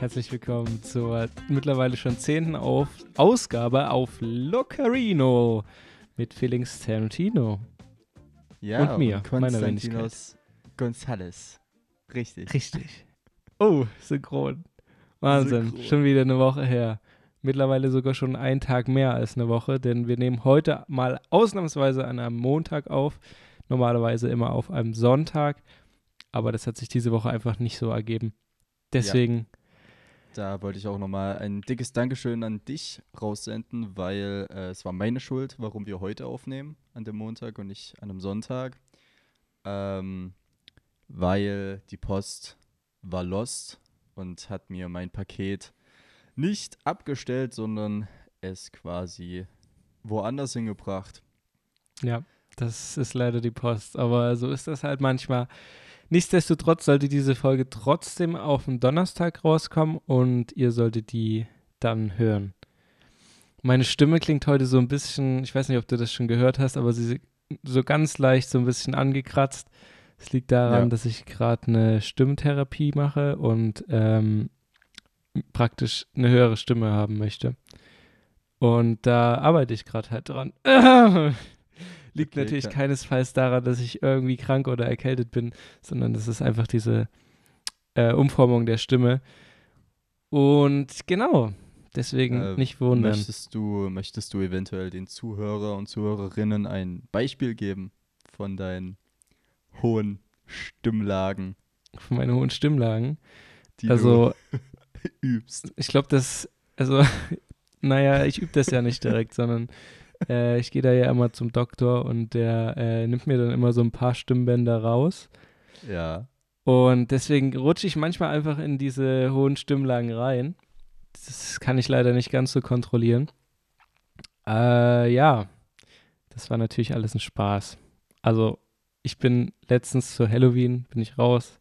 Herzlich willkommen zur mittlerweile schon zehnten auf Ausgabe auf Locarino mit Felix Tarantino. Ja, Und mir, und meiner Konstantinos Gonzales. Richtig. Richtig. Oh, synchron. Wahnsinn, Synchron. schon wieder eine Woche her. Mittlerweile sogar schon einen Tag mehr als eine Woche, denn wir nehmen heute mal ausnahmsweise an einem Montag auf. Normalerweise immer auf einem Sonntag. Aber das hat sich diese Woche einfach nicht so ergeben. Deswegen, Da wollte ich auch nochmal ein dickes Dankeschön an dich raussenden, weil äh, es war meine Schuld, warum wir heute aufnehmen, an dem Montag und nicht an einem Sonntag. Ähm, weil die Post war lost und hat mir mein Paket nicht abgestellt, sondern es quasi woanders hingebracht. ja, das ist leider die Post. Aber so ist das halt manchmal. Nichtsdestotrotz sollte diese Folge trotzdem auf den Donnerstag rauskommen und ihr solltet die dann hören. Meine Stimme klingt heute so ein bisschen, ich weiß nicht, ob du das schon gehört hast, aber sie ist so ganz leicht so ein bisschen angekratzt. Es liegt daran, Ja. dass ich gerade eine Stimmtherapie mache und ähm, praktisch eine höhere Stimme haben möchte. Und da arbeite ich gerade halt dran. Liegt natürlich kann- keinesfalls daran, dass ich irgendwie krank oder erkältet bin, sondern das ist einfach diese äh, Umformung der Stimme. Und genau, deswegen Äh, nicht wundern. Möchtest du, möchtest du eventuell den Zuhörer und Zuhörerinnen ein Beispiel geben von deinen hohen Stimmlagen, Von meinen hohen Stimmlagen. die Also, du übst? ich glaube, das, also, naja, ich übe das ja nicht direkt, sondern äh, ich gehe da ja immer zum Doktor und der äh, nimmt mir dann immer so ein paar Stimmbänder raus. Ja. Und deswegen rutsche ich manchmal einfach in diese hohen Stimmlagen rein. Das kann ich leider nicht ganz so kontrollieren. Äh, ja, das war natürlich alles ein Spaß. Also, ich bin letztens zu Halloween, bin ich raus,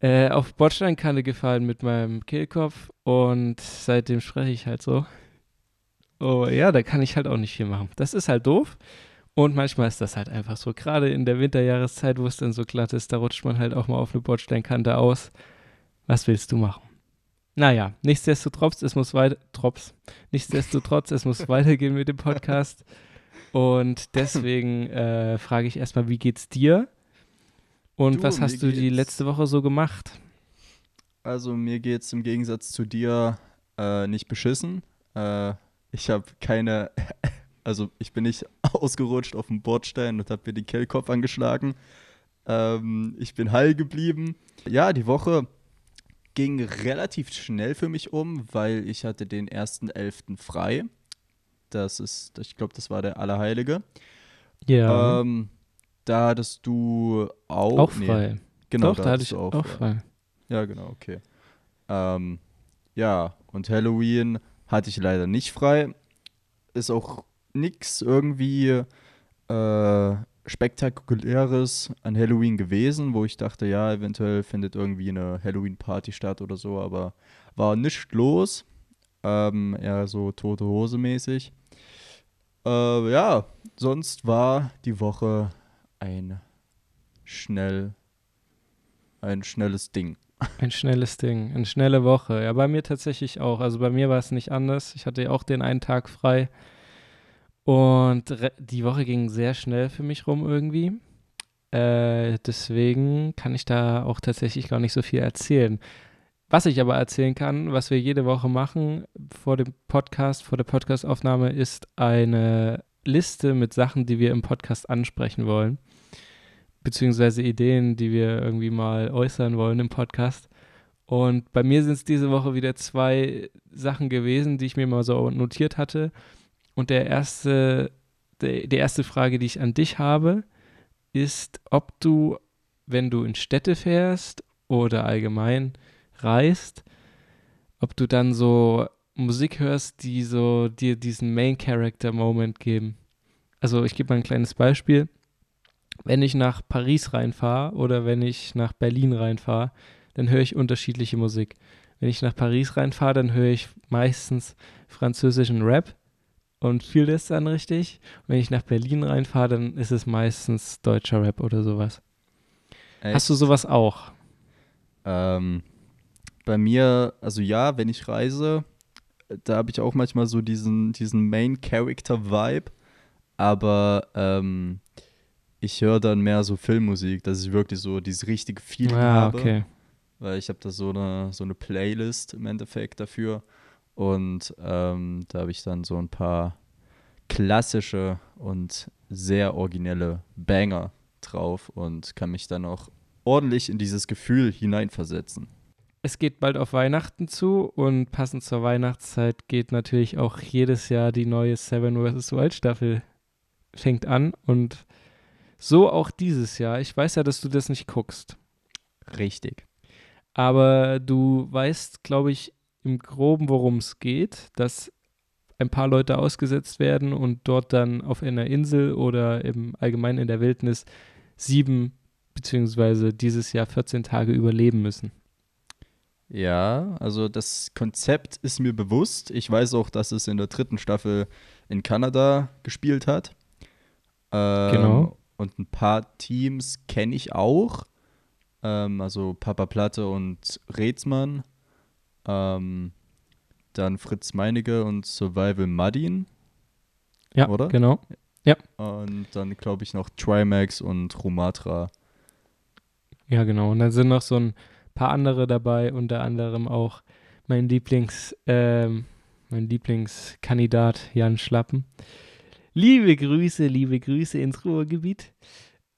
äh, auf Bordsteinkante gefallen mit meinem Kehlkopf und seitdem spreche ich halt so. Oh ja, da kann ich halt auch nicht viel machen. Das ist halt doof. Und manchmal ist das halt einfach so. Gerade in der Winterjahreszeit, wo es dann so glatt ist, da rutscht man halt auch mal auf eine Bordsteinkante aus. Was willst du machen? Naja, nichtsdestotrotz, es muss weiter, Trops. Nichtsdestotrotz, es muss weitergehen mit dem Podcast. Und deswegen äh, frage ich erstmal, wie geht's dir? Und Du, was hast du die letzte Woche so gemacht? Also mir geht's im Gegensatz zu dir äh, nicht beschissen. Äh, ich habe keine, also ich bin nicht ausgerutscht auf dem Bordstein und habe mir den Kehlkopf angeschlagen. Ähm, ich bin heil geblieben. Ja, die Woche ging relativ schnell für mich um, weil ich hatte den 1.11. frei. Das ist, ich glaube, das war der Allerheilige. Ja, Ähm, da hattest du auch, auch nee, frei. genau, Doch, da hatte hattest ich du auch, ja. frei. Ja, genau, okay. Ähm, ja, und Halloween hatte ich leider nicht frei. Ist auch nix irgendwie äh, spektakuläres an Halloween gewesen, wo ich dachte, ja, eventuell findet irgendwie eine Halloween-Party statt oder so, aber war nichts los. Ähm, eher so tote Hose mäßig. Äh, ja, sonst war die Woche ein schnell, ein schnelles Ding. Ein schnelles Ding, eine schnelle Woche. Ja, bei mir tatsächlich auch. Also bei mir war es nicht anders. Ich hatte ja auch den einen Tag frei. Und die Woche ging sehr schnell für mich rum irgendwie. Äh, deswegen kann ich da auch tatsächlich gar nicht so viel erzählen. Was ich aber erzählen kann, was wir jede Woche machen vor dem Podcast, vor der Podcastaufnahme, ist eine Liste mit Sachen, die wir im Podcast ansprechen wollen beziehungsweise Ideen, die wir irgendwie mal äußern wollen im Podcast. Und bei mir sind es diese Woche wieder zwei Sachen gewesen, die ich mir mal so notiert hatte. Und der erste, die erste Frage, die ich an dich habe, ist, ob du, wenn du in Städte fährst oder allgemein reist, ob du dann so Musik hörst, die so dir diesen Main Character Moment geben. Also ich gebe mal ein kleines Beispiel wenn ich nach Paris reinfahre oder wenn ich nach Berlin reinfahre, dann höre ich unterschiedliche Musik. Wenn ich nach Paris reinfahre, dann höre ich meistens französischen Rap und fühle das dann richtig. Und wenn ich nach Berlin reinfahre, dann ist es meistens deutscher Rap oder sowas. Hast du sowas auch? Ähm, bei mir, also ja, wenn ich reise, da habe ich auch manchmal so diesen, diesen Main-Character-Vibe, aber ähm, ich höre dann mehr so Filmmusik, dass ich wirklich so dieses richtige Feeling Ah, habe. okay. Weil ich habe da so eine, so eine Playlist im Endeffekt dafür. Und ähm, da habe ich dann so ein paar klassische und sehr originelle Banger drauf und kann mich dann auch ordentlich in dieses Gefühl hineinversetzen. Es geht bald auf Weihnachten zu und passend zur Weihnachtszeit geht natürlich auch jedes Jahr die neue Seven vs. Wild Staffel fängt an und so auch dieses Jahr. Ich weiß ja, dass du das nicht guckst, Richtig. aber du weißt, glaube ich, im Groben, worum es geht, dass ein paar Leute ausgesetzt werden und dort dann auf einer Insel oder im Allgemeinen in der Wildnis sieben beziehungsweise dieses Jahr 14 Tage überleben müssen. Ja, also das Konzept ist mir bewusst. Ich weiß auch, dass es in der dritten Staffel in Kanada gespielt hat. Ähm, Genau. Und ein paar Teams kenne ich auch. Ähm, also Papa Platte und Rätsmann. Ähm, dann Fritz Meinecke und Survival Muddin. Ja, Oder? genau. Und dann glaube ich noch Trimax und Rumatra. Ja, genau. Und dann sind noch so ein paar andere dabei, unter anderem auch mein Lieblings, ähm, mein Lieblingskandidat Jan Schlappen. Liebe Grüße, liebe Grüße ins Ruhrgebiet.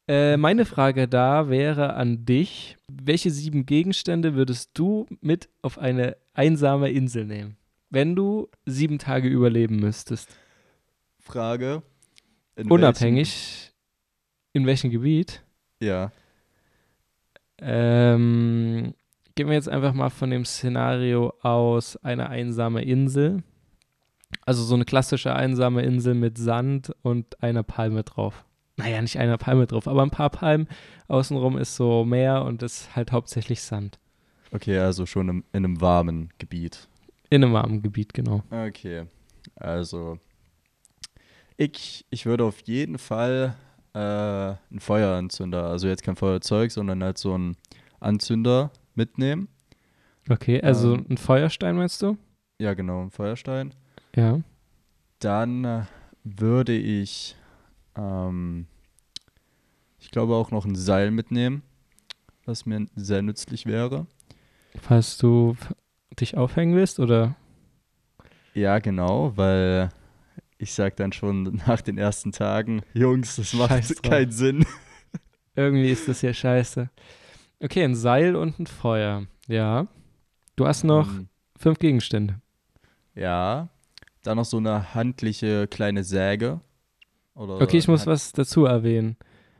Äh, meine Frage da wäre an dich: Welche sieben Gegenstände würdest du mit auf eine einsame Insel nehmen, wenn du sieben Tage überleben müsstest? Frage. in Unabhängig in welchem Gebiet? Ja. Ähm, gehen wir jetzt einfach mal von dem Szenario aus eine einsame Insel. Also so eine klassische einsame Insel mit Sand und einer Palme drauf. Naja, nicht einer Palme drauf, aber ein paar Palmen. Außenrum ist so Meer und ist halt hauptsächlich Sand. Okay, also schon im, in einem warmen Gebiet. In einem warmen Gebiet, genau. Okay, also ich, ich würde auf jeden Fall äh, einen Feueranzünder, also jetzt kein Feuerzeug, sondern halt so einen Anzünder mitnehmen. Okay, also Ähm. ein Feuerstein meinst du? Ja, genau, einen Feuerstein. Ja. Dann äh, würde ich, ähm, ich glaube auch noch ein Seil mitnehmen, was mir sehr nützlich wäre. Falls du dich aufhängen willst oder? Ja, genau, weil ich sag dann schon nach den ersten Tagen, Jungs, das macht Scheiß drauf. keinen Sinn. Irgendwie ist das ja scheiße. Okay, ein Seil und ein Feuer. Ja. Du hast noch Ähm, fünf Gegenstände. Ja. Dann noch so eine handliche kleine Säge. Oder Okay, ich muss was dazu erwähnen.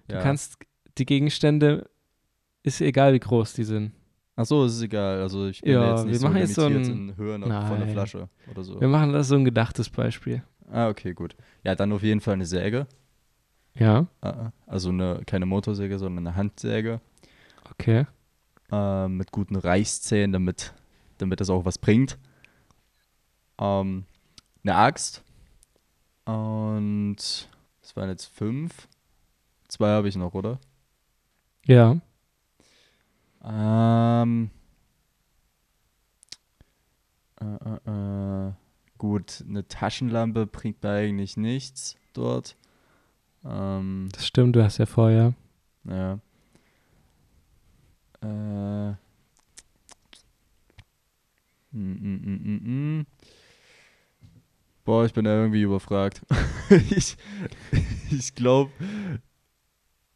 Du ja. kannst die Gegenstände, ist egal wie groß die sind. Ach so, ist egal. Also ich bin Ja, jetzt nicht wir so machen jetzt so ein- in Höhe noch von der Nein. Flasche oder so. Wir machen das so ein gedachtes Beispiel. Ah, okay, gut. Ja, dann auf jeden Fall eine Säge. Ja, Ah, Also eine, keine Motorsäge, sondern eine Handsäge. okay. äh, mit guten Reißzähnen, damit, damit das auch was bringt. Ähm, eine Axt. Und das waren jetzt fünf. Zwei habe ich noch, oder? Ja, Ähm, äh, äh, äh, gut, eine Taschenlampe bringt mir eigentlich nichts dort. Ähm, das stimmt, du hast ja Feuer. Ja. Äh. Mm, mm, mm, mm, mm. Boah, ich bin da irgendwie überfragt. ich ich glaube,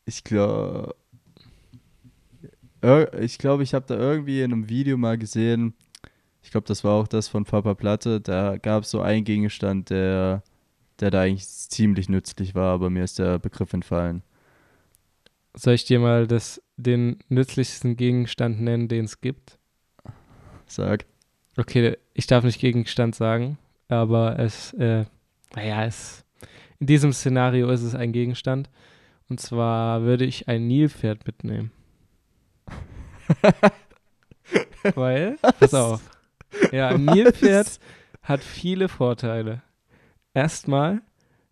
ich glaube, ich glaube, ich habe da irgendwie in einem Video mal gesehen, ich glaube, das war auch das von Papa Platte, da gab es so einen Gegenstand, der, der da eigentlich ziemlich nützlich war, aber mir ist der Begriff entfallen. Soll ich dir mal das, den nützlichsten Gegenstand nennen, den es gibt? Sag. Okay, ich darf nicht Gegenstand sagen, aber es, äh, naja, es, in diesem Szenario ist es ein Gegenstand. Und zwar würde ich ein Nilpferd mitnehmen. Weil, pass auf. Ja, ein Nilpferd hat viele Vorteile. Erstmal,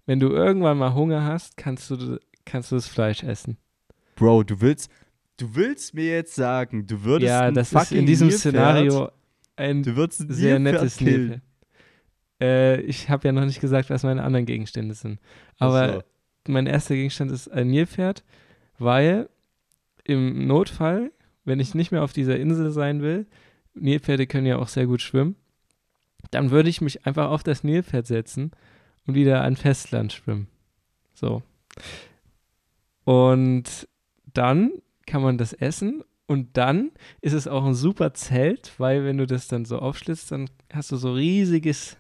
wenn du irgendwann mal Hunger hast, kannst du, kannst du das Fleisch essen. Bro, du willst, Du willst mir jetzt sagen, du würdest ja, das ist in diesem Nilpferd- Szenario ein du würdest ein sehr Nilpferd nettes killen. Nilpferd. Äh, ich habe ja noch nicht gesagt, was meine anderen Gegenstände sind. Aber so. mein erster Gegenstand ist ein Nilpferd, weil im Notfall, wenn ich nicht mehr auf dieser Insel sein will, Nilpferde können ja auch sehr gut schwimmen, dann würde ich mich einfach auf das Nilpferd setzen und wieder an Festland schwimmen. So. Und dann kann man das essen und dann ist es auch ein super Zelt, weil wenn du das dann so aufschlitzt, dann hast du so riesiges,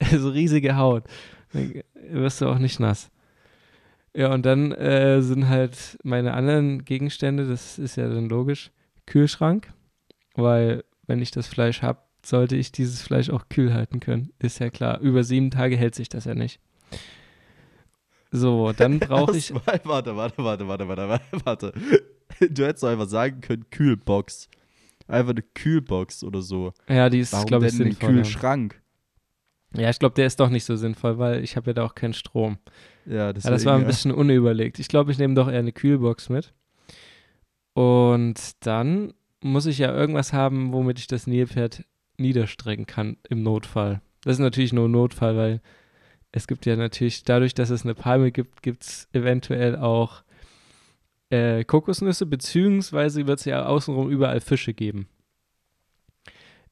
so riesige Haut. Dann wirst du auch nicht nass. Ja, und dann äh, sind halt meine anderen Gegenstände, das ist ja dann logisch, Kühlschrank, weil wenn ich das Fleisch habe, sollte ich dieses Fleisch auch kühl halten können. Ist ja klar. Über sieben Tage hält sich das ja nicht. So, dann brauche ich. Warte, warte, warte, warte, warte, warte, warte. Du hättest doch einfach sagen können, Kühlbox. Einfach eine Kühlbox oder so. Ja, die ist, glaube ich, sinnvoll. Kühlschrank? Ja, ich glaube, der ist doch nicht so sinnvoll, weil ich habe ja da auch keinen Strom. Ja, das, Ja, das war ein bisschen unüberlegt. Ich glaube, ich nehme doch eher eine Kühlbox mit. Und dann muss ich ja irgendwas haben, womit ich das Nilpferd niederstrecken kann im Notfall. Das ist natürlich nur ein Notfall, weil es gibt ja natürlich, dadurch, dass es eine Palme gibt, gibt es eventuell auch äh, Kokosnüsse, beziehungsweise wird es ja außenrum überall Fische geben.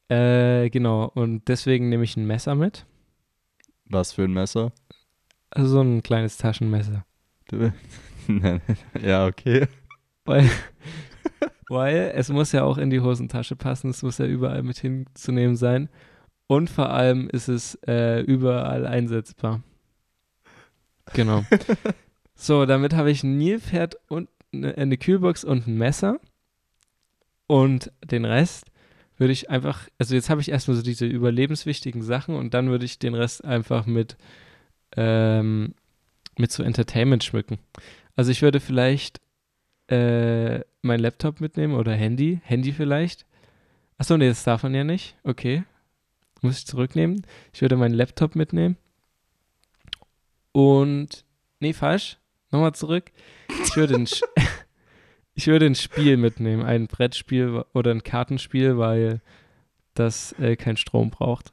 Äh, genau, und deswegen nehme ich ein Messer mit. Was für ein Messer? Also so ein kleines Taschenmesser. Du- ja, okay. Weil, weil es muss ja auch in die Hosentasche passen, es muss ja überall mit hinzunehmen sein. Und vor allem ist es äh, überall einsetzbar. Genau. so, damit habe ich ein Nilpferd und eine, eine Kühlbox und ein Messer. Und den Rest würde ich einfach, also jetzt habe ich erstmal so diese überlebenswichtigen Sachen und dann würde ich den Rest einfach mit, ähm, mit so Entertainment schmücken. Also ich würde vielleicht äh, mein Laptop mitnehmen oder Handy. Handy vielleicht. Achso, nee, das darf man ja nicht. Okay. Muss ich zurücknehmen. Ich würde meinen Laptop mitnehmen. Und. Nee, falsch. Nochmal zurück. Ich würde ein, Sch- ich würde ein Spiel mitnehmen. Ein Brettspiel oder ein Kartenspiel, weil das äh, keinen Strom braucht.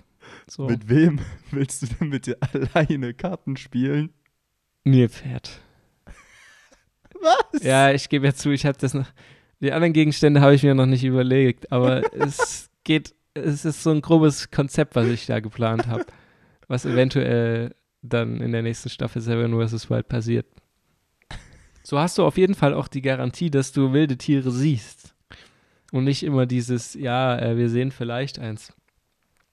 So. Mit wem willst du denn mit dir alleine Karten spielen? Nilpferd. Was? Ja, ich gebe ja zu, ich habe das noch. Die anderen Gegenstände habe ich mir noch nicht überlegt, aber es geht, es ist so ein grobes Konzept, was ich da geplant habe, was eventuell dann in der nächsten Staffel Seven vs. Wild passiert. So hast du auf jeden Fall auch die Garantie, dass du wilde Tiere siehst. Und nicht immer dieses, ja, äh, wir sehen vielleicht eins.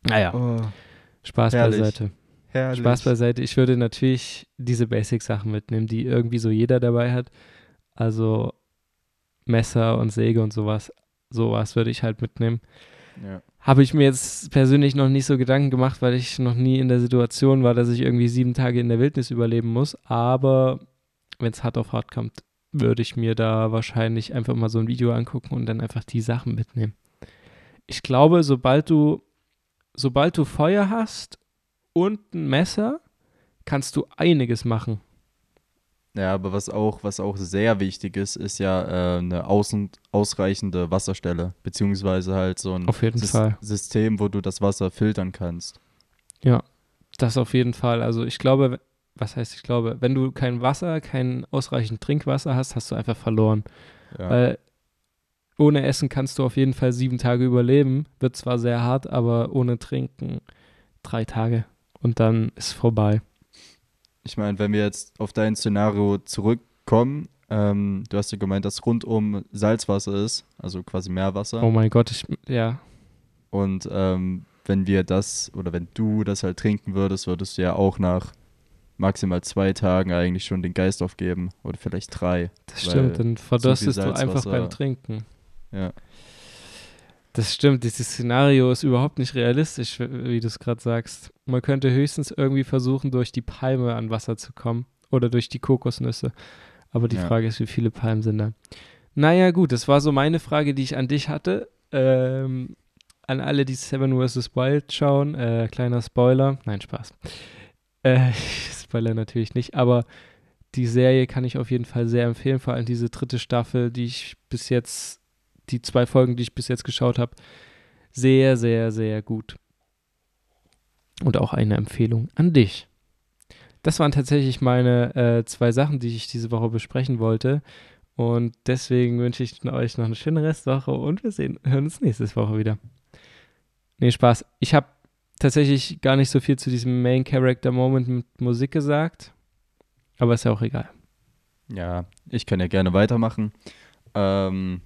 Naja, Oh, Spaß herrlich. beiseite. herrlich. Spaß beiseite. Ich würde natürlich diese Basic-Sachen mitnehmen, die irgendwie so jeder dabei hat. Also Messer und Säge und sowas. Sowas würde ich halt mitnehmen. Ja. Habe ich mir jetzt persönlich noch nicht so Gedanken gemacht, weil ich noch nie in der Situation war, dass ich irgendwie sieben Tage in der Wildnis überleben muss. Aber wenn es hart auf hart kommt, würde ich mir da wahrscheinlich einfach mal so ein Video angucken und dann einfach die Sachen mitnehmen. Ich glaube, sobald du, sobald du Feuer hast und ein Messer, kannst du einiges machen. Ja, aber was auch, was auch sehr wichtig ist, ist ja äh, eine außen, ausreichende Wasserstelle, beziehungsweise halt so ein Fall. System, wo du das Wasser filtern kannst. Ja, das auf jeden Fall. Also ich glaube, was heißt ich glaube, wenn du kein Wasser, kein ausreichend Trinkwasser hast, hast du einfach verloren. Ja. Weil ohne Essen kannst du auf jeden Fall sieben Tage überleben. Wird zwar sehr hart, aber ohne Trinken drei Tage. Und dann ist vorbei. Ich meine, wenn wir jetzt auf dein Szenario zurückkommen, ähm, du hast ja gemeint, dass rundum Salzwasser ist, also quasi Meerwasser. Oh mein Gott, ich, ja. Und ähm, wenn wir das oder wenn du das halt trinken würdest, würdest du ja auch nach maximal zwei Tagen eigentlich schon den Geist aufgeben. Oder vielleicht drei. Das stimmt, dann verdurstest du Salzwasser- einfach beim Trinken. Ja. Das stimmt, dieses Szenario ist überhaupt nicht realistisch, wie du es gerade sagst. Man könnte höchstens irgendwie versuchen, durch die Palme an Wasser zu kommen oder durch die Kokosnüsse. Aber die Ja. Frage ist, wie viele Palmen sind da? Naja, gut, das war so meine Frage, die ich an dich hatte. Ähm, an alle, die Seven vs. Wild schauen, äh, kleiner Spoiler. Nein, Spaß. Äh, Spoiler natürlich nicht, aber die Serie kann ich auf jeden Fall sehr empfehlen, vor allem diese dritte Staffel, die ich bis jetzt, die zwei Folgen, die ich bis jetzt geschaut habe, sehr, sehr, sehr gut. Und auch eine Empfehlung an dich. Das waren tatsächlich meine äh, zwei Sachen, die ich diese Woche besprechen wollte. Und deswegen wünsche ich euch noch eine schöne Restwoche und wir sehen, hören uns nächste Woche wieder. Nee, Spaß. Ich habe tatsächlich gar nicht so viel zu diesem Main Character Moment mit Musik gesagt. Aber ist ja auch egal. Ja, ich kann ja gerne weitermachen. Ähm,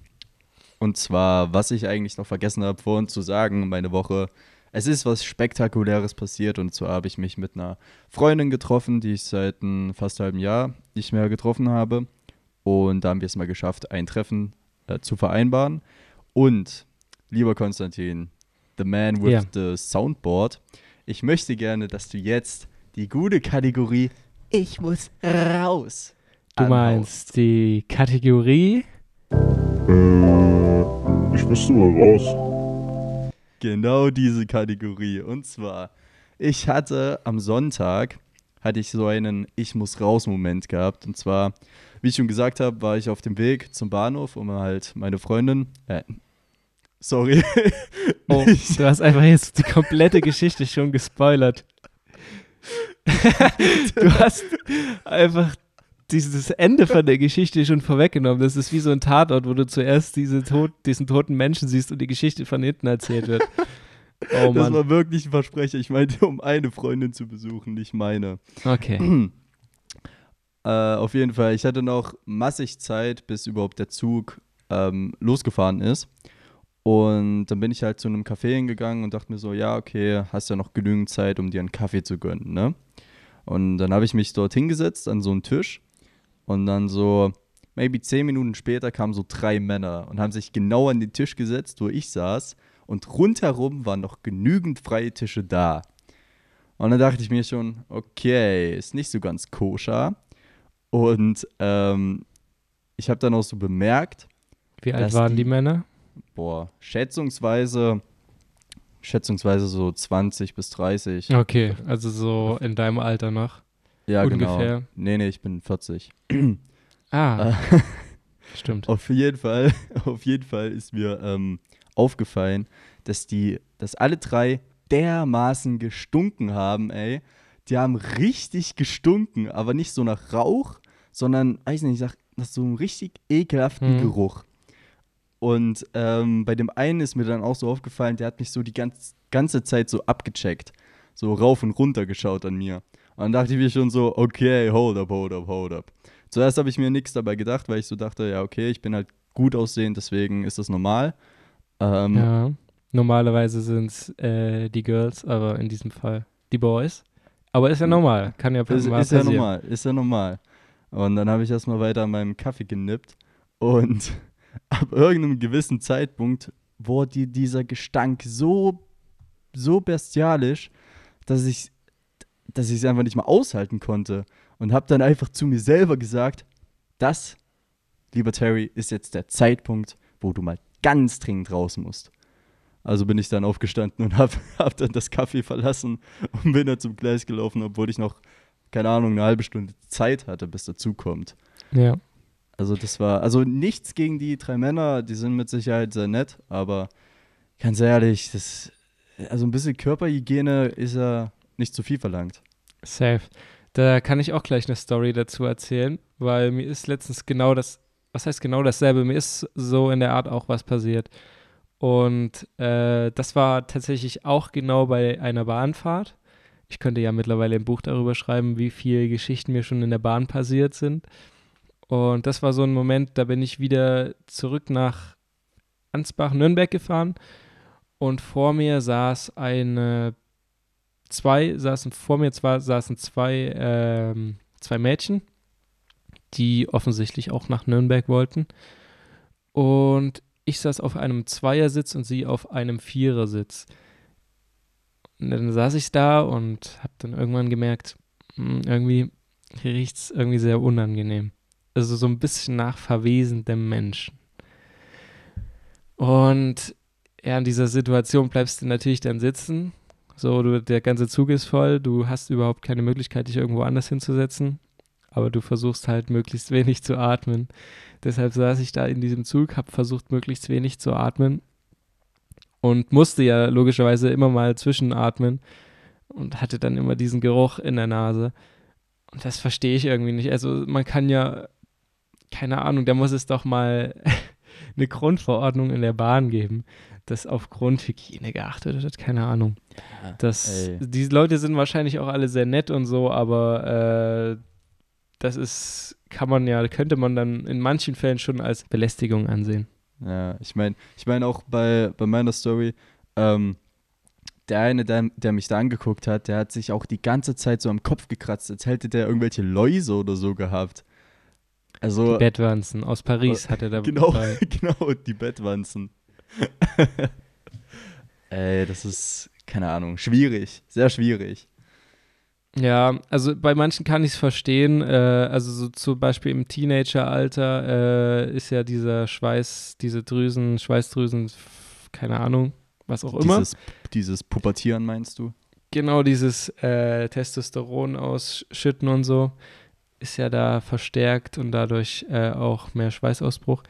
und zwar, was ich eigentlich noch vergessen habe vorhin zu sagen, meine Woche. Es ist was Spektakuläres passiert und zwar habe ich mich mit einer Freundin getroffen, die ich seit einem fast halben Jahr nicht mehr getroffen habe. Und da haben wir es mal geschafft, ein Treffen äh, zu vereinbaren. Und, lieber Konstantin, the man with Ja. the soundboard, ich möchte gerne, dass du jetzt die gute Kategorie Ich muss raus. Du anhaust. meinst die Kategorie? Äh, ich müsste mal raus. Genau diese Kategorie. Und zwar, ich hatte am Sonntag, hatte ich so einen Ich muss raus Moment gehabt. Und zwar, wie ich schon gesagt habe, war ich auf dem Weg zum Bahnhof, um halt meine Freundin, äh, sorry. Oh, du hast einfach jetzt die komplette Geschichte schon gespoilert. du hast einfach dieses Ende von der Geschichte schon vorweggenommen. Das ist wie so ein Tatort, wo du zuerst diese tot, diesen toten Menschen siehst und die Geschichte von hinten erzählt wird. Oh das war wirklich ein Versprecher. Ich meinte, um eine Freundin zu besuchen, nicht meine. Okay. Äh, auf jeden Fall, ich hatte noch massig Zeit, bis überhaupt der Zug ähm, losgefahren ist. Und dann bin ich halt zu einem Café hingegangen und dachte mir so, ja, okay, hast ja noch genügend Zeit, um dir einen Kaffee zu gönnen, ne? Und dann habe ich mich dort hingesetzt an so einen Tisch und dann so, maybe zehn Minuten später kamen so drei Männer und haben sich genau an den Tisch gesetzt, wo ich saß und rundherum waren noch genügend freie Tische da. Und dann dachte ich mir schon, okay, ist nicht so ganz koscher. Und ähm, ich habe dann auch so bemerkt, Wie alt waren die- die Männer? Boah, schätzungsweise, schätzungsweise so 20 bis 30. Okay, also so in deinem Alter noch. Ja, ungefähr. genau. Nee, nee, ich bin 40. Ah, Äh, stimmt. auf jeden Fall, auf jeden Fall ist mir ähm, aufgefallen, dass die, dass alle drei dermaßen gestunken haben, ey. Die haben richtig gestunken, aber nicht so nach Rauch, sondern, weiß nicht, nach, nach so einem richtig ekelhaften Mhm. Geruch. Und ähm, bei dem einen ist mir dann auch so aufgefallen, der hat mich so die ganz, ganze Zeit so abgecheckt. So rauf und runter geschaut an mir. Und dann dachte ich mir schon so, okay, hold up, hold up, hold up. Zuerst habe ich mir nichts dabei gedacht, weil ich so dachte, ja, okay, ich bin halt gut aussehend, deswegen ist das normal. Ähm, Ja. Normalerweise sind es äh, die Girls, aber in diesem Fall die Boys. Aber ist ja normal. Kann ja Ist, mal ist ja passieren. normal, ist ja normal. Und dann habe ich erstmal weiter an meinem Kaffee genippt und ab irgendeinem gewissen Zeitpunkt wurde dieser Gestank so, so bestialisch, dass ich dass ich es einfach nicht mal aushalten konnte und habe dann einfach zu mir selber gesagt, das, lieber Terry, ist jetzt der Zeitpunkt, wo du mal ganz dringend raus musst. Also bin ich dann aufgestanden und habe hab dann das Kaffee verlassen und bin dann zum Gleis gelaufen, obwohl ich noch, keine Ahnung, eine halbe Stunde Zeit hatte, bis dazu kommt. Ja. Also das war, also nichts gegen die drei Männer, die sind mit Sicherheit sehr nett, aber ganz ehrlich, das, also ein bisschen Körperhygiene ist ja nicht zu viel verlangt. Safe. Da kann ich auch gleich eine Story dazu erzählen, weil mir ist letztens genau das, was heißt genau dasselbe, mir ist so in der Art auch was passiert. Und äh, das war tatsächlich auch genau bei einer Bahnfahrt. Ich könnte ja mittlerweile ein Buch darüber schreiben, wie viele Geschichten mir schon in der Bahn passiert sind. Und das war so ein Moment, da bin ich wieder zurück nach Ansbach-Nürnberg gefahren und vor mir saß eine zwei saßen vor mir zwar saßen zwei ähm, zwei Mädchen, die offensichtlich auch nach Nürnberg wollten. Und ich saß auf einem Zweiersitz und sie auf einem Vierersitz. Und dann saß ich da und habe dann irgendwann gemerkt, hm, irgendwie riecht es irgendwie sehr unangenehm. Also so ein bisschen nach verwesendem Menschen. Und ja, in dieser Situation bleibst du natürlich dann sitzen. So, du, der ganze Zug ist voll, du hast überhaupt keine Möglichkeit, dich irgendwo anders hinzusetzen. aber du versuchst halt möglichst wenig zu atmen. Deshalb saß ich da in diesem Zug, habe versucht, möglichst wenig zu atmen und musste ja logischerweise immer mal zwischenatmen und hatte dann immer diesen Geruch in der Nase. Und das verstehe ich irgendwie nicht. Also man kann ja, keine Ahnung, da muss es doch mal eine Grundverordnung in der Bahn geben, dass auf Grundhygiene geachtet wird. Keine Ahnung. Das, ey. die Leute sind wahrscheinlich auch alle sehr nett und so, aber äh, das ist, kann man ja, könnte man dann in manchen Fällen schon als Belästigung ansehen. Ja, ich meine, ich meine auch bei, bei meiner Story, ähm, der eine, der, der mich da angeguckt hat, der hat sich auch die ganze Zeit so am Kopf gekratzt, als hätte der irgendwelche Läuse oder so gehabt. Also, Die Bettwanzen aus Paris hat er da genau, dabei. genau, die Bettwanzen. Ey, das ist, keine Ahnung, schwierig, sehr schwierig. Ja, also bei manchen kann ich es verstehen. Äh, also so zum Beispiel im Teenageralter äh, ist ja dieser Schweiß, diese Drüsen, Schweißdrüsen, keine Ahnung, was auch immer. Dieses, dieses Pubertieren meinst du? genau dieses äh, Testosteron ausschütten und so ist ja da verstärkt und dadurch äh, auch mehr Schweißausbruch.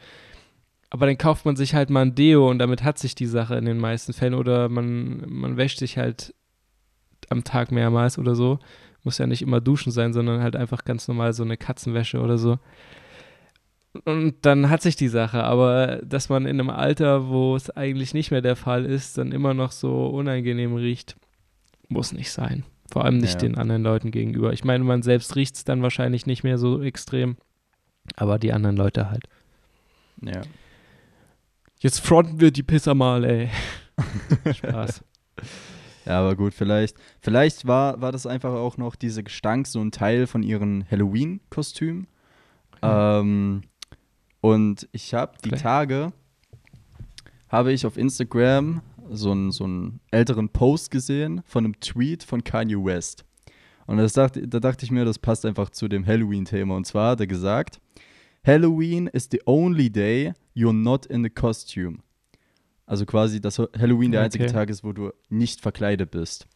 Aber dann kauft man sich halt mal ein Deo und damit hat sich die Sache in den meisten Fällen oder man, man wäscht sich halt am Tag mehrmals oder so. Muss ja nicht immer duschen sein, sondern halt einfach ganz normal so eine Katzenwäsche oder so. Und dann hat sich die Sache, aber dass man in einem Alter, wo es eigentlich nicht mehr der Fall ist, dann immer noch so unangenehm riecht, muss nicht sein. Vor allem nicht Ja. den anderen Leuten gegenüber. Ich meine, man selbst riecht es dann wahrscheinlich nicht mehr so extrem, aber die anderen Leute halt. Ja. Jetzt fronten wir die Pisser mal, ey. Spaß. Ja, aber gut, vielleicht, vielleicht war, war das einfach auch noch dieser Gestank so ein Teil von ihren Halloween-Kostüm. Ähm, und ich habe die. Tage, habe ich auf Instagram so einen, so einen älteren Post gesehen von einem Tweet von Kanye West. Und das dachte, da dachte ich mir, das passt einfach zu dem Halloween-Thema. Und zwar hat er gesagt, Halloween is the only day you're not in the costume. Also quasi, dass Halloween der einzige Okay. Tag ist, wo du nicht verkleidet bist.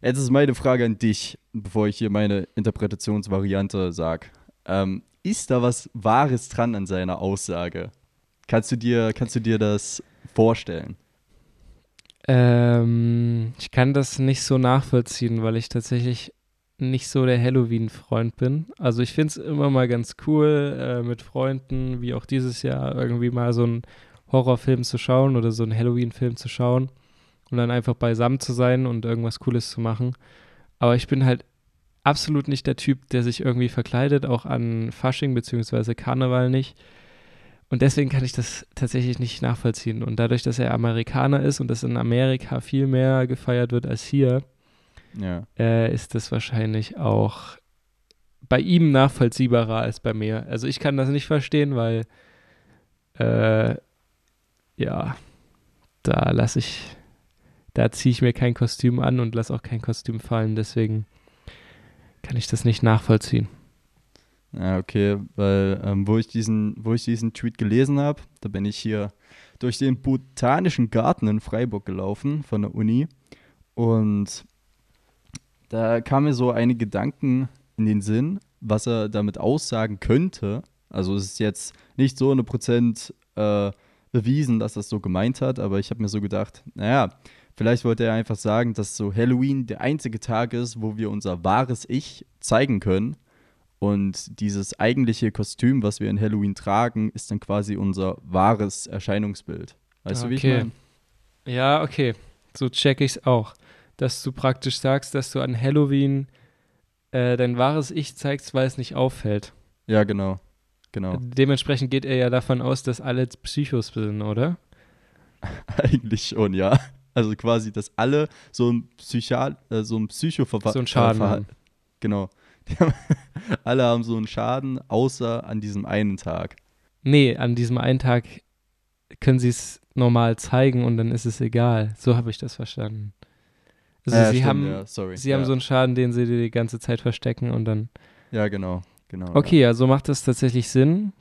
Jetzt ist meine Frage an dich, bevor ich hier meine Interpretationsvariante sage. Ähm, ist da was Wahres dran an seiner Aussage? Kannst du dir, kannst du dir das vorstellen? Ähm, ich kann das nicht so nachvollziehen, weil ich tatsächlich nicht so der Halloween-Freund bin. Also ich finde es immer mal ganz cool, äh, mit Freunden, wie auch dieses Jahr, irgendwie mal so einen Horrorfilm zu schauen oder so einen Halloween-Film zu schauen und dann einfach beisammen zu sein und irgendwas Cooles zu machen. Aber ich bin halt absolut nicht der Typ, der sich irgendwie verkleidet, auch an Fasching bzw. Karneval nicht. Und deswegen kann ich das tatsächlich nicht nachvollziehen. Und dadurch, dass er Amerikaner ist und das in Amerika viel mehr gefeiert wird als hier, Ja. äh, ist das wahrscheinlich auch bei ihm nachvollziehbarer als bei mir. Also ich kann das nicht verstehen, weil äh, ja, da lasse ich, da ziehe ich mir kein Kostüm an und lasse auch kein Kostüm fallen. Deswegen kann ich das nicht nachvollziehen. Ja, okay, weil ähm, wo, ich diesen, wo ich diesen Tweet gelesen habe, da bin ich hier durch den Botanischen Garten in Freiburg gelaufen von der Uni und da kamen mir so einige Gedanken in den Sinn, was er damit aussagen könnte. Also es ist jetzt nicht so eine Prozent äh, bewiesen, dass er es so gemeint hat, aber ich habe mir so gedacht, naja, vielleicht wollte er einfach sagen, dass so Halloween der einzige Tag ist, wo wir unser wahres Ich zeigen können und dieses eigentliche Kostüm, was wir in Halloween tragen, ist dann quasi unser wahres Erscheinungsbild. Weißt du, wie ich Okay. meine? Ja, okay. So check ich's auch. Dass du praktisch sagst, dass du an Halloween äh, dein wahres Ich zeigst, weil es nicht auffällt. Ja, genau. Genau. Dementsprechend geht er ja davon aus, dass alle Psychos sind, oder? Eigentlich schon, ja. Also quasi, dass alle so ein Psychiat, äh, so ein Psychoverhalten. So einen Schaden. Genau. Haben, alle haben so einen Schaden, außer an diesem einen Tag. Nee, an diesem einen Tag können sie es normal zeigen und dann ist es egal. So habe ich das verstanden. Also Ja, sie stimmt, haben, ja, sorry. sie ja. haben so einen Schaden, den sie die ganze Zeit verstecken und dann. Ja, genau. genau Okay, ja, so macht das tatsächlich Sinn.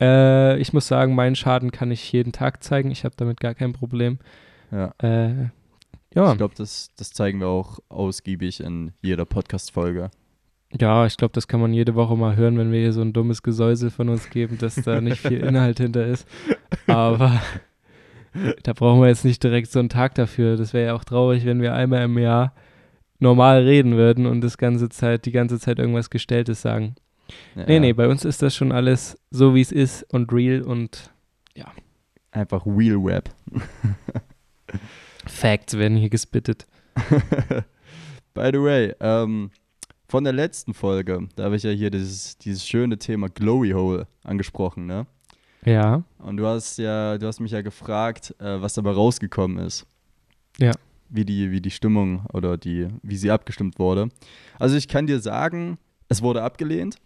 Äh, ich muss sagen, meinen Schaden kann ich jeden Tag zeigen. Ich habe damit gar kein Problem. Ja. Äh, ja, Ich glaube, das, das zeigen wir auch ausgiebig in jeder Podcast-Folge. Ja, ich glaube, das kann man jede Woche mal hören, wenn wir hier so ein dummes Gesäusel von uns geben, dass da nicht viel Inhalt hinter ist. Aber da brauchen wir jetzt nicht direkt so einen Tag dafür. Das wäre ja auch traurig, wenn wir einmal im Jahr normal reden würden und das ganze Zeit, die ganze Zeit irgendwas Gestelltes sagen. Ja, Nee, nee, bei uns ist das schon alles so, wie es ist und real und Einfach Real Web. Facts werden hier gespittet. By the way, ähm, von der letzten Folge, da habe ich ja hier dieses, dieses schöne Thema Glowy Hole angesprochen, ne? Ja, Und du hast ja, du hast mich ja gefragt, äh, was dabei rausgekommen ist. Ja. Wie die, wie die Stimmung oder die, wie sie abgestimmt wurde. Also ich kann dir sagen, es wurde abgelehnt.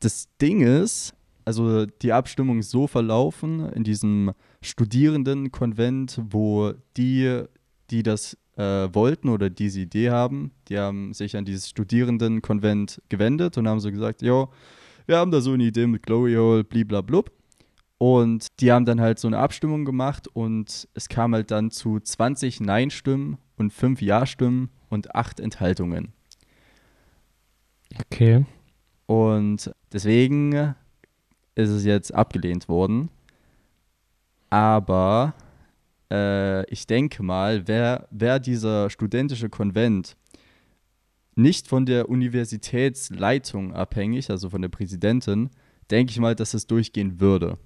Das Ding ist, also die Abstimmung ist so verlaufen in diesem Studierendenkonvent, wo die, die das äh, wollten oder diese Idee haben, die haben sich an dieses Studierendenkonvent gewendet und haben so gesagt, jo, wir haben da so eine Idee mit Glowy Hole, bliblablub. Und die haben dann halt so eine Abstimmung gemacht und es kam halt dann zu 20 Nein-Stimmen und 5 Ja-Stimmen und 8 Enthaltungen. okay. Und deswegen ist es jetzt abgelehnt worden. Aber äh, ich denke mal, wäre wär dieser studentische Konvent nicht von der Universitätsleitung abhängig, also von der Präsidentin, denke ich mal, dass es durchgehen würde.